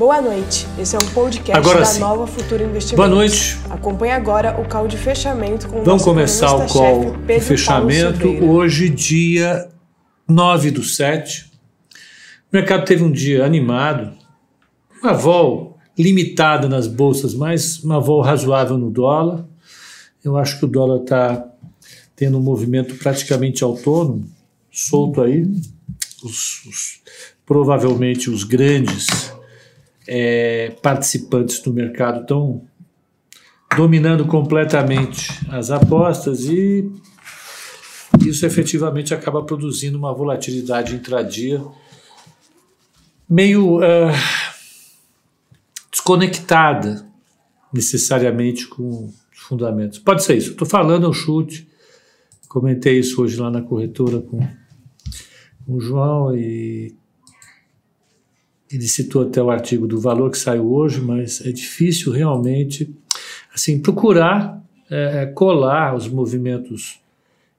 Boa noite. Esse é um podcast Agora da sim. Nova Futura Investimentos. Boa noite. Acompanhe agora o call de fechamento com o Vamos nosso começar o call de fechamento hoje, dia 9 do 7. O mercado teve um dia animado, uma vol limitada nas bolsas, mas uma vol razoável no dólar. Eu acho que o dólar está tendo um movimento praticamente autônomo, solto aí. Os- os- provavelmente os grandes eh, participantes do mercado estão dominando completamente as apostas e isso efetivamente acaba produzindo uma volatilidade intradia meio ah, desconectada necessariamente com os fundamentos. Pode ser isso. Estou falando, é um chute. Comentei isso hoje lá na corretora com, com o João e ele citou até o artigo do valor que saiu hoje, mas é difícil realmente assim procurar é, colar os movimentos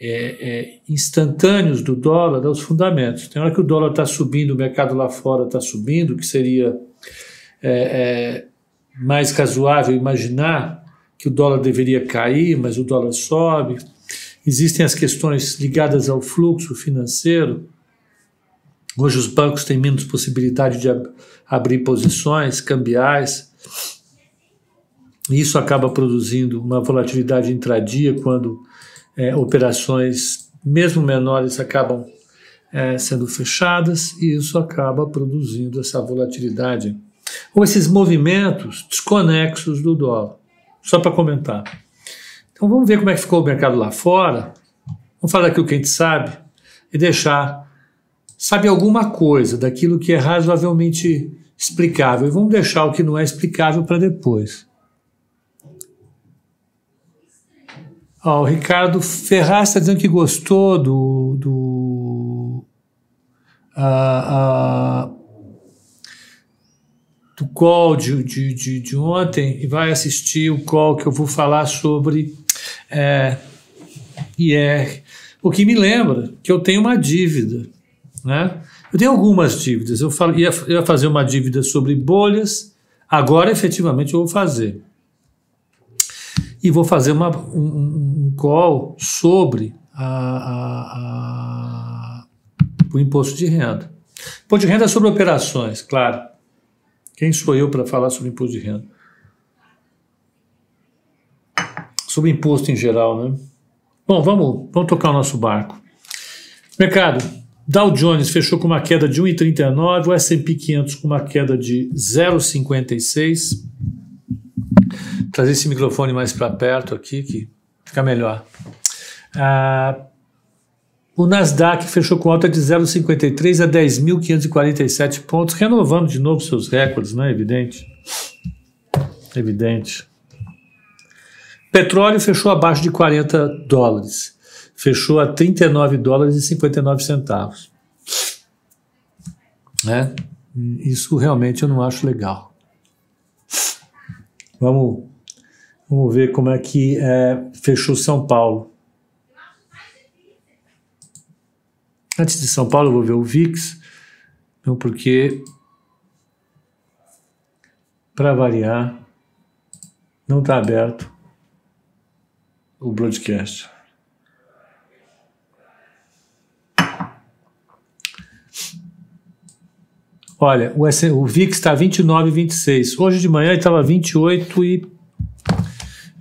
é, é, instantâneos do dólar aos fundamentos. Tem hora que o dólar está subindo, o mercado lá fora está subindo, que seria é, é, mais razoável imaginar que o dólar deveria cair, mas o dólar sobe. Existem as questões ligadas ao fluxo financeiro. Hoje os bancos têm menos possibilidade de ab- abrir posições cambiais. Isso acaba produzindo uma volatilidade intradia quando é, operações, mesmo menores, acabam é, sendo fechadas e isso acaba produzindo essa volatilidade ou esses movimentos desconexos do dólar. Só para comentar. Então vamos ver como é que ficou o mercado lá fora. Vamos falar daquilo que a gente sabe e deixar sabe alguma coisa daquilo que é razoavelmente explicável. E vamos deixar o que não é explicável para depois. Ó, o Ricardo Ferraz está dizendo que gostou do. do ah, ah, do call de, de, de, de ontem e vai assistir o call que eu vou falar sobre é, IR. O que me lembra que eu tenho uma dívida. Né? Eu tenho algumas dívidas. Eu falo, ia, ia fazer uma dívida sobre bolhas, agora efetivamente eu vou fazer. E vou fazer uma, um, um- call sobre a, a- a- o imposto de renda. Imposto de renda é sobre operações, claro. Quem sou eu para falar sobre imposto de renda? Sobre imposto em geral, né? Bom, vamos, vamos tocar o nosso barco. Mercado. Dow Jones fechou com uma queda de 1,39, o S&P 500 com uma queda de 0,56. Trazer esse microfone mais para perto aqui que fica melhor. Ah, o Nasdaq fechou com alta de 0,53 a 10.547 pontos, renovando de novo seus recordes, não é evidente? Evidente. Petróleo fechou abaixo de 40 dólares. Fechou a 39 dólares e 59 centavos. Né? Isso realmente eu não acho legal. Vamos, vamos ver como é que é, fechou São Paulo. Antes de São Paulo, eu vou ver o VIX, não porque, para variar, não está aberto o broadcast. Olha, o, S- o VIX está 29,26. Hoje de manhã ele estava 28 e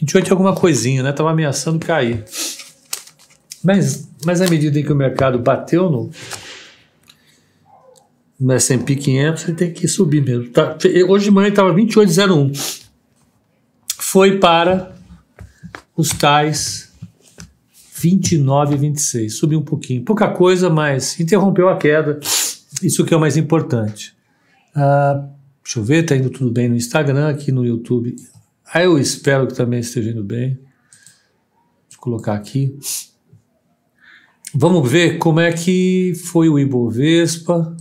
28 e alguma coisinha, né? Estava ameaçando cair. Mas, mas à medida em que o mercado bateu no, no S&P 500, ele tem que subir mesmo. Tá, hoje de manhã ele estava 28,01. Foi para os tais 29,26. Subiu um pouquinho. Pouca coisa, mas interrompeu a queda. Isso que é o mais importante. Ah, deixa eu ver, está indo tudo bem no Instagram, aqui no YouTube. Ah, eu espero que também esteja indo bem. Deixa eu colocar aqui. Vamos ver como é que foi o Ibovespa.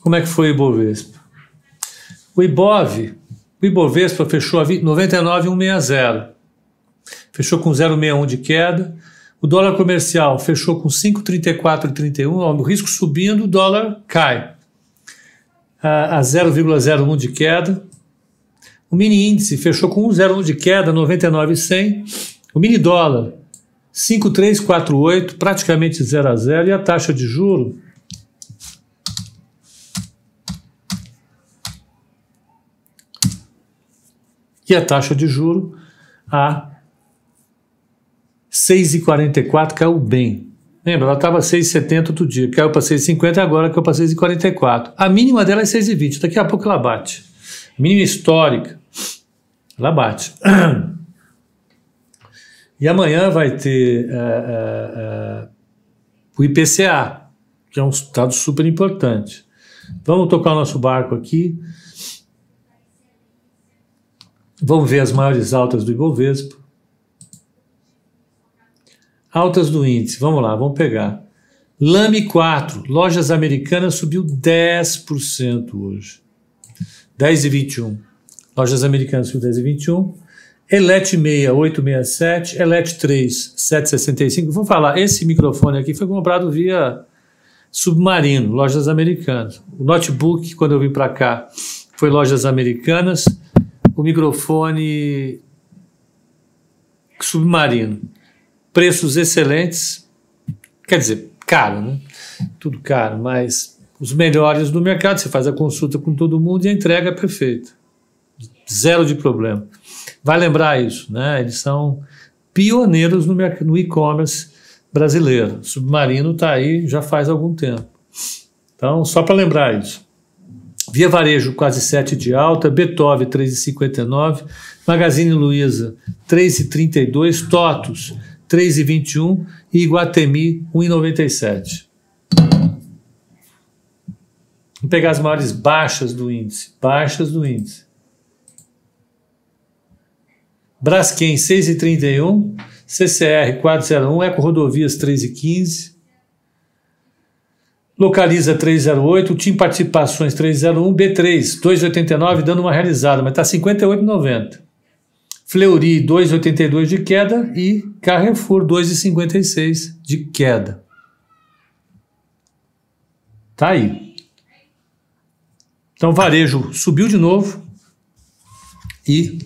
Como é que foi o Ibovespa? O Ibov, o Ibovespa fechou a vi- 99,160. Fechou com 0,61 de queda. O dólar comercial fechou com 5,34,31, o risco subindo, o dólar cai a 0,01 de queda. O mini índice fechou com 1,01 de queda, 99,100. O mini dólar 5,348, praticamente 0 a 0. E a taxa de juro e a taxa de juro a 6,44 caiu bem. Lembra, ela estava 6,70 outro dia, caiu para 6,50 agora caiu para 6,44. A mínima dela é 6,20, daqui a pouco ela bate. Mínima histórica, ela bate. E amanhã vai ter uh, uh, uh, o IPCA, que é um dado super importante. Vamos tocar o nosso barco aqui. Vamos ver as maiores altas do Ibovespa. Altas do índice, vamos lá, vamos pegar. Lame 4, lojas americanas subiu 10% hoje. 10,21. Lojas americanas subiu 10,21. Elet 6, 867. Elet 3, 765. Vou falar, esse microfone aqui foi comprado via Submarino, lojas americanas. O notebook, quando eu vim para cá, foi lojas americanas. O microfone Submarino preços excelentes, quer dizer, caro, né? Tudo caro, mas os melhores do mercado. Você faz a consulta com todo mundo e a entrega é perfeita. Zero de problema. Vai lembrar isso, né? Eles são pioneiros no, e-commerce brasileiro. Submarino está aí já faz algum tempo. Então, só para lembrar isso. Via Varejo, quase 7 de alta, Beethoven, 3,59, Magazine Luiza, 3,32, Totos, 3,21 e Iguatemi 1,97. Vamos pegar as maiores baixas do índice. Baixas do índice. Braskem 6,31, CCR 401, Eco Rodovias 3,15, Localiza 308, TIM Participações 301, B3 2,89, dando uma realizada, mas está 58,90. Fleury 2,82 de queda e Carrefour 2,56 de queda. Tá aí. Então varejo subiu de novo e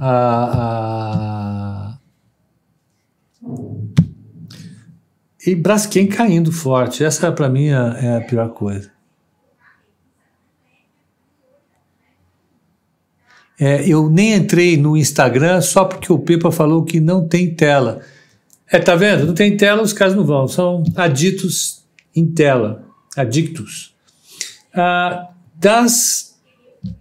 a, a e Braskem caindo forte. Essa para mim é, é a pior coisa. É, eu nem entrei no Instagram só porque o Pepa falou que não tem tela. É, tá vendo? Não tem tela, os caras não vão. São aditos em tela. Adictos. Ah, das,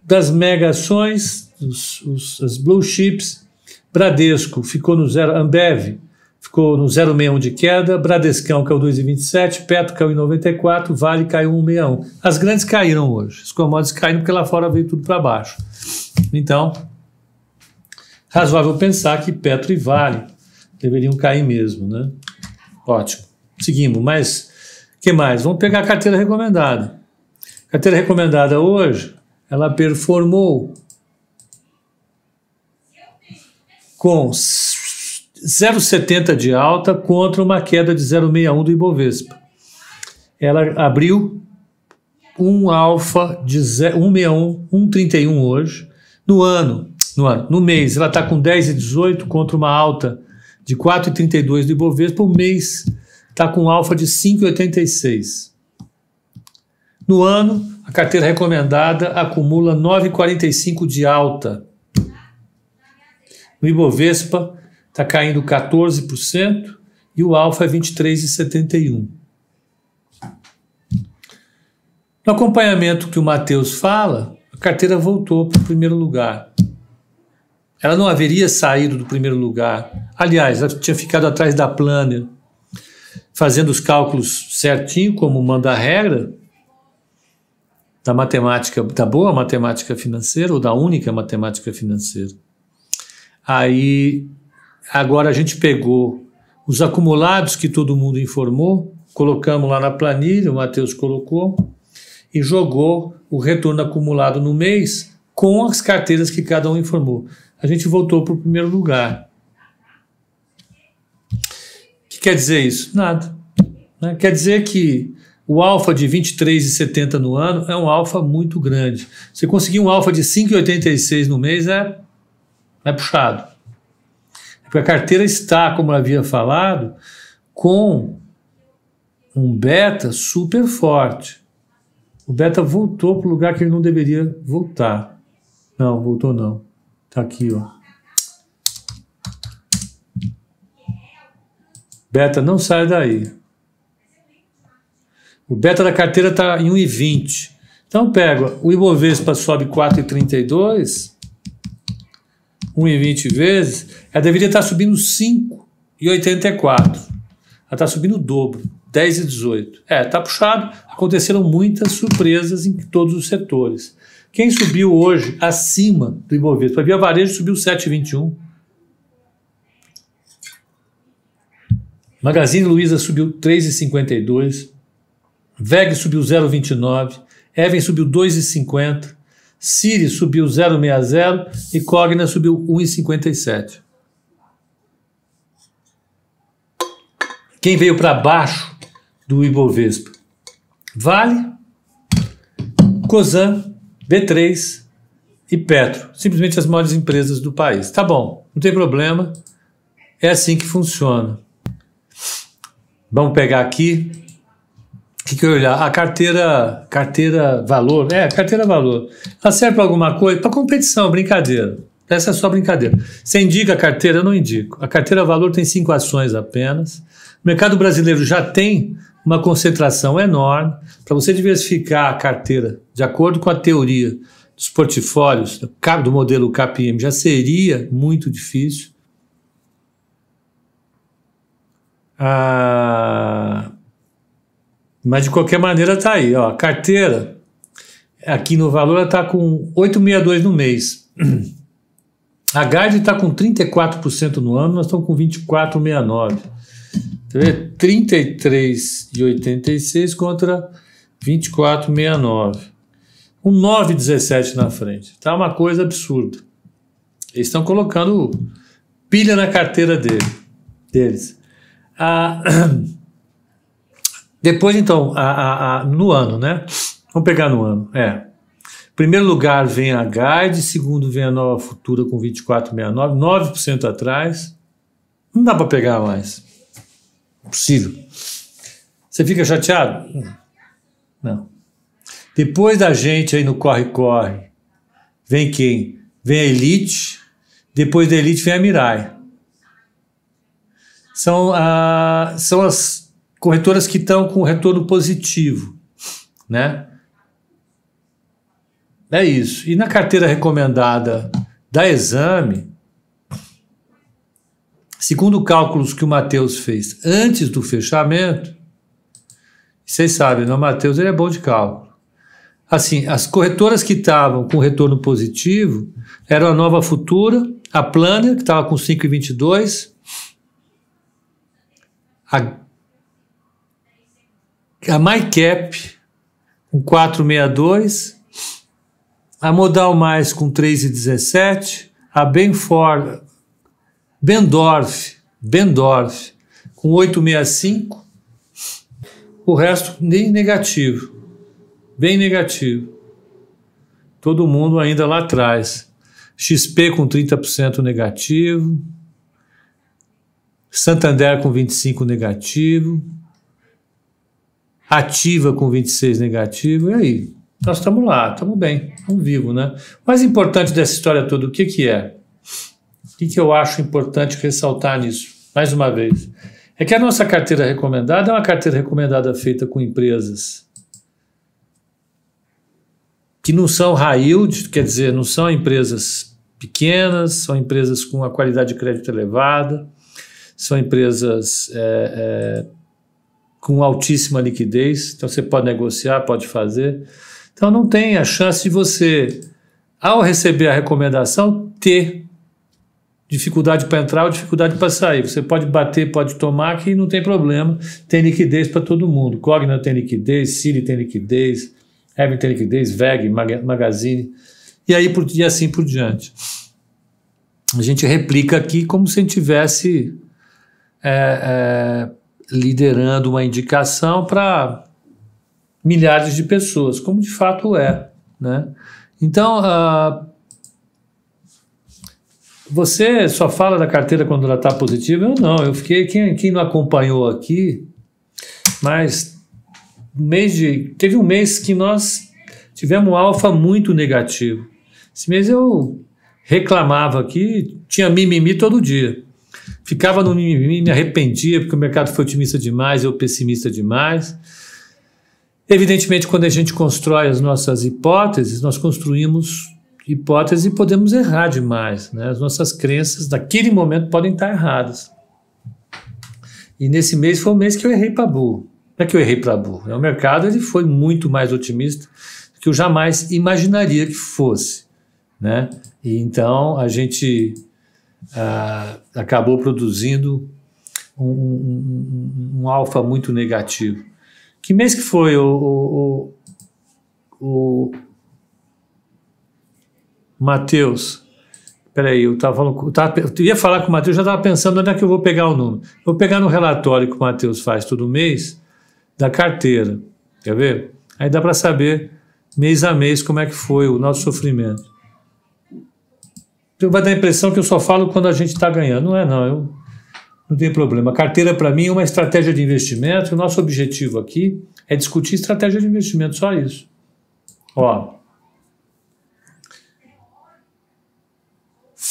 das mega ações, os, os, as blue chips, Bradesco ficou no zero, Ambev ficou no 0,61 de queda, Bradescão caiu 2,27, Petro caiu em 94, Vale caiu 1,61. As grandes caíram hoje, as commodities caíram porque lá fora veio tudo para baixo. Então, razoável pensar que Petro e Vale deveriam cair mesmo, né? Ótimo. Seguimos, mas que mais? Vamos pegar a carteira recomendada. carteira recomendada hoje, ela performou com 0,70 de alta contra uma queda de 0,61 do Ibovespa. Ela abriu um alfa de 161, 1,31 hoje. No ano, no ano, no mês, ela está com 10,18 contra uma alta de 4,32 do Ibovespa. O mês está com alfa de 5,86. No ano, a carteira recomendada acumula 9,45 de alta. No Ibovespa, está caindo 14% e o alfa é 23,71. No acompanhamento que o Matheus fala, carteira voltou para o primeiro lugar. Ela não haveria saído do primeiro lugar. Aliás, ela tinha ficado atrás da planner, fazendo os cálculos certinho, como manda a regra da matemática, da boa matemática financeira ou da única matemática financeira. Aí Agora a gente pegou os acumulados que todo mundo informou, colocamos lá na planilha, o Matheus colocou, e jogou o retorno acumulado no mês com as carteiras que cada um informou. A gente voltou para o primeiro lugar. O que, quer dizer isso? Nada. Né? Quer dizer que o alfa de 23,70 no ano é um alfa muito grande. Você conseguir um alfa de 5,86 no mês é, é puxado. Porque a carteira está, como eu havia falado, com um beta super forte. O beta voltou para o lugar que ele não deveria voltar. Não, voltou não. Está aqui, ó. Beta não sai daí. O beta da carteira está em 1,20. Então pega, o Ibovespa sobe 4,32, 1,20 vezes, ela deveria estar tá subindo 5,84. Ela está subindo o dobro, 10,18. É, está puxado. Aconteceram muitas surpresas em todos os setores. Quem subiu hoje acima do Ibovespa? A Via Varejo subiu 7,21. Magazine Luiza subiu 3,52. VEG subiu 0,29. Even subiu 2,50. Siri subiu 0,60 e Cogna subiu 1,57. Quem veio para baixo do Ibovespa? Vale, Cosan, B3 e Petro. Simplesmente as maiores empresas do país. Tá bom, não tem problema. É assim que funciona. Vamos pegar aqui. O que, que eu olhar? A carteira, carteira valor. É, carteira valor. Ela serve para alguma coisa? Para competição, brincadeira. Essa é só brincadeira. Você indica a carteira? Eu não indico. A carteira valor tem cinco ações apenas. O mercado brasileiro já tem uma concentração enorme. Para você diversificar a carteira de acordo com a teoria dos portfólios do modelo KPM já seria muito difícil. Ah, mas de qualquer maneira está aí. Ó, a carteira aqui no valor está com 862 no mês. A Guide está com 34% no ano, nós estamos com 24,69. Tá 33,86 contra 24,69. Um 9,17 na frente. Tá uma coisa absurda. Eles estão colocando pilha na carteira dele, deles. Ah, depois, então, a, a, a, no ano, né? Vamos pegar no ano. É. Primeiro lugar vem a Guide, segundo vem a Nova Futura com 24,69, 9% atrás. Não dá para pegar mais. Possível. Você fica chateado? Não. Depois da gente aí no corre-corre, vem quem? Vem a Elite, depois da Elite vem a Mirai. São, a, são as corretoras que estão com retorno positivo, né? É isso. E na carteira recomendada da Exame, segundo cálculos que o Matheus fez antes do fechamento, vocês sabem, né? o Matheus ele é bom de cálculo. Assim, as corretoras que estavam com retorno positivo eram a Nova Futura, a Planner, que estava com 5,22, a, a MyCap com 4,62, a Modal Mais com 3,17, a Benfor, Bendorf, Bendorf com 8,65, o resto nem negativo, bem negativo. Todo mundo ainda lá atrás. XP com 30% negativo, Santander com 25 negativo, Ativa com 26 negativo, e aí? Nós estamos lá, estamos bem, estamos vivos, né? O mais importante dessa história toda, o que, que é? O que, que eu acho importante ressaltar nisso, mais uma vez? É que a nossa carteira recomendada é uma carteira recomendada feita com empresas que não são high yield, quer dizer, não são empresas pequenas, são empresas com uma qualidade de crédito elevada, são empresas é, é, com altíssima liquidez, então você pode negociar, pode fazer. Então não tem a chance de você, ao receber a recomendação, ter dificuldade para entrar ou dificuldade para sair. Você pode bater, pode tomar, que não tem problema. Tem liquidez para todo mundo. Cogna tem liquidez, Siri tem liquidez, Evan tem liquidez, VEG, Magazine, e, aí por, e assim por diante. A gente replica aqui como se a gente tivesse é, é, liderando uma indicação para milhares de pessoas, como de fato é. Né? Então, uh, você só fala da carteira quando ela está positiva? Eu não, eu fiquei. Quem, quem não acompanhou aqui, mas mês de, teve um mês que nós tivemos alfa muito negativo. Esse mês eu reclamava aqui, tinha mimimi todo dia. Ficava no mimimi, me arrependia porque o mercado foi otimista demais, eu pessimista demais. Evidentemente, quando a gente constrói as nossas hipóteses, nós construímos hipóteses e podemos errar demais. Né? As nossas crenças, naquele momento, podem estar erradas. E nesse mês foi o mês que eu errei para burro. Não é que eu errei para burro. O mercado ele foi muito mais otimista do que eu jamais imaginaria que fosse. Né? E então a gente ah, acabou produzindo um, um, um, um alfa muito negativo. Que mês que foi o, o, o, Matheus? Peraí, eu, tava falando, eu, tava, eu ia falar com o Matheus, já estava pensando onde é que eu vou pegar o número. Vou pegar no relatório que o Matheus faz todo mês da carteira. Quer ver? Aí dá para saber mês a mês como é que foi o nosso sofrimento. Então vai dar a impressão que eu só falo quando a gente está ganhando. Não é, não. Eu, não tem problema. Carteira, para mim, é uma estratégia de investimento. o nosso objetivo aqui é discutir estratégia de investimento, só isso. Ó.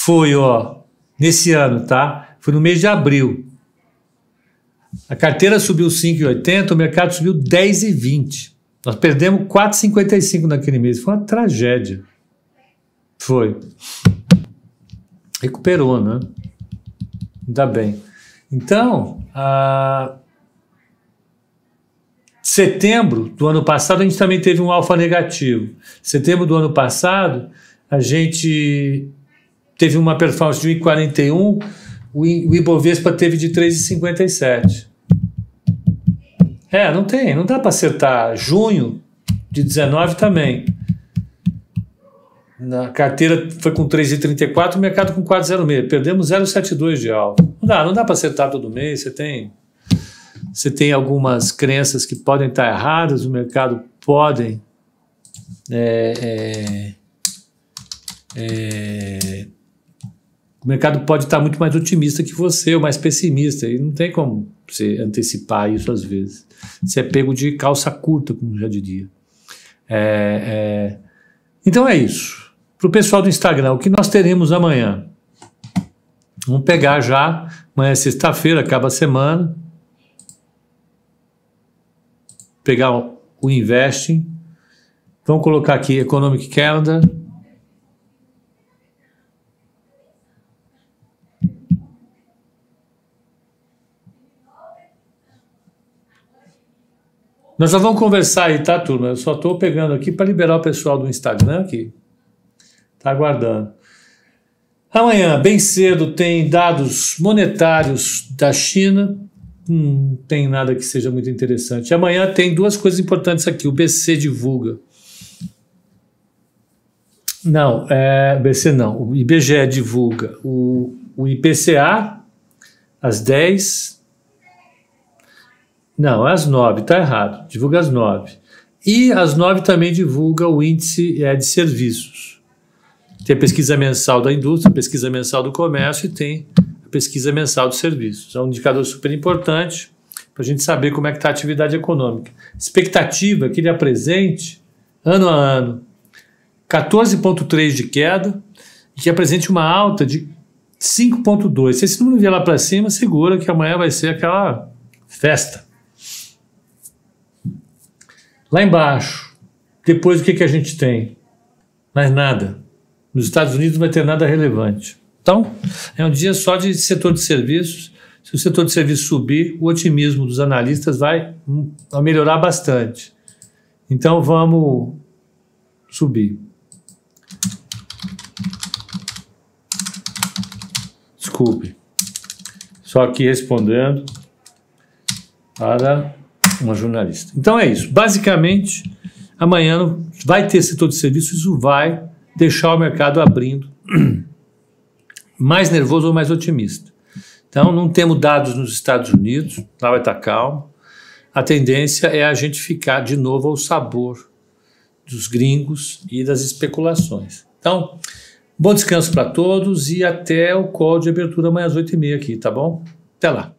Foi, ó, nesse ano, tá? Foi no mês de abril. A carteira subiu 5,80, o mercado subiu 10,20. Nós perdemos 4,55 naquele mês. Foi uma tragédia. Foi. Recuperou, né? Ainda bem. Então, a... setembro do ano passado, a gente também teve um alfa negativo. Setembro do ano passado, a gente teve uma performance de 1,41, o Ibovespa teve de 3,57. É, não tem, não dá para acertar. Junho de 19 também. Na carteira foi com 3,34, o mercado com 4,06. Perdemos 0,72 de alta. Não dá, não dá para acertar todo mês. Você tem, você tem algumas crenças que podem estar erradas, o mercado podem é, é, é, o mercado pode estar muito mais otimista que você, ou mais pessimista, e não tem como você antecipar isso às vezes. Você é pego de calça curta, como já diria. É, é, então é isso para o pessoal do Instagram, o que nós teremos amanhã? Vamos pegar já, amanhã é sexta-feira, acaba a semana. Pegar o Investing. Vamos colocar aqui Economic Calendar. Nós já vamos conversar aí, tá, turma? Eu só estou pegando aqui para liberar o pessoal do Instagram aqui. Está aguardando. Amanhã, bem cedo, tem dados monetários da China. Não tem nada que seja muito interessante. Amanhã tem duas coisas importantes aqui. O BC divulga. Não, é, BC não. O IBGE divulga o, o IPCA às 10. Não, às 9, está errado. Divulga às 9. E às 9 também divulga o índice é, de serviços. Tem a pesquisa mensal da indústria, a pesquisa mensal do comércio e tem a pesquisa mensal dos serviços. É um indicador super importante para a gente saber como é que está a atividade econômica. Expectativa que ele apresente, ano a ano, 14,3% de queda e que apresente uma alta de 5,2%. Se esse número vier lá para cima, segura que amanhã vai ser aquela festa. Lá embaixo, depois o que, que a gente tem? Mais nada. Nos Estados Unidos não vai ter nada relevante. Então, é um dia só de setor de serviços. Se o setor de serviços subir, o otimismo dos analistas vai, vai melhorar bastante. Então, vamos subir. Desculpe. Só aqui respondendo para uma jornalista. Então é isso. Basicamente, amanhã vai ter setor de serviços, isso vai deixar o mercado abrindo mais nervoso ou mais otimista. Então, não temos dados nos Estados Unidos, lá vai estar calmo. A tendência é a gente ficar de novo ao sabor dos gringos e das especulações. Então, bom descanso para todos e até o call de abertura amanhã às 8h30 aqui, tá bom? Até lá.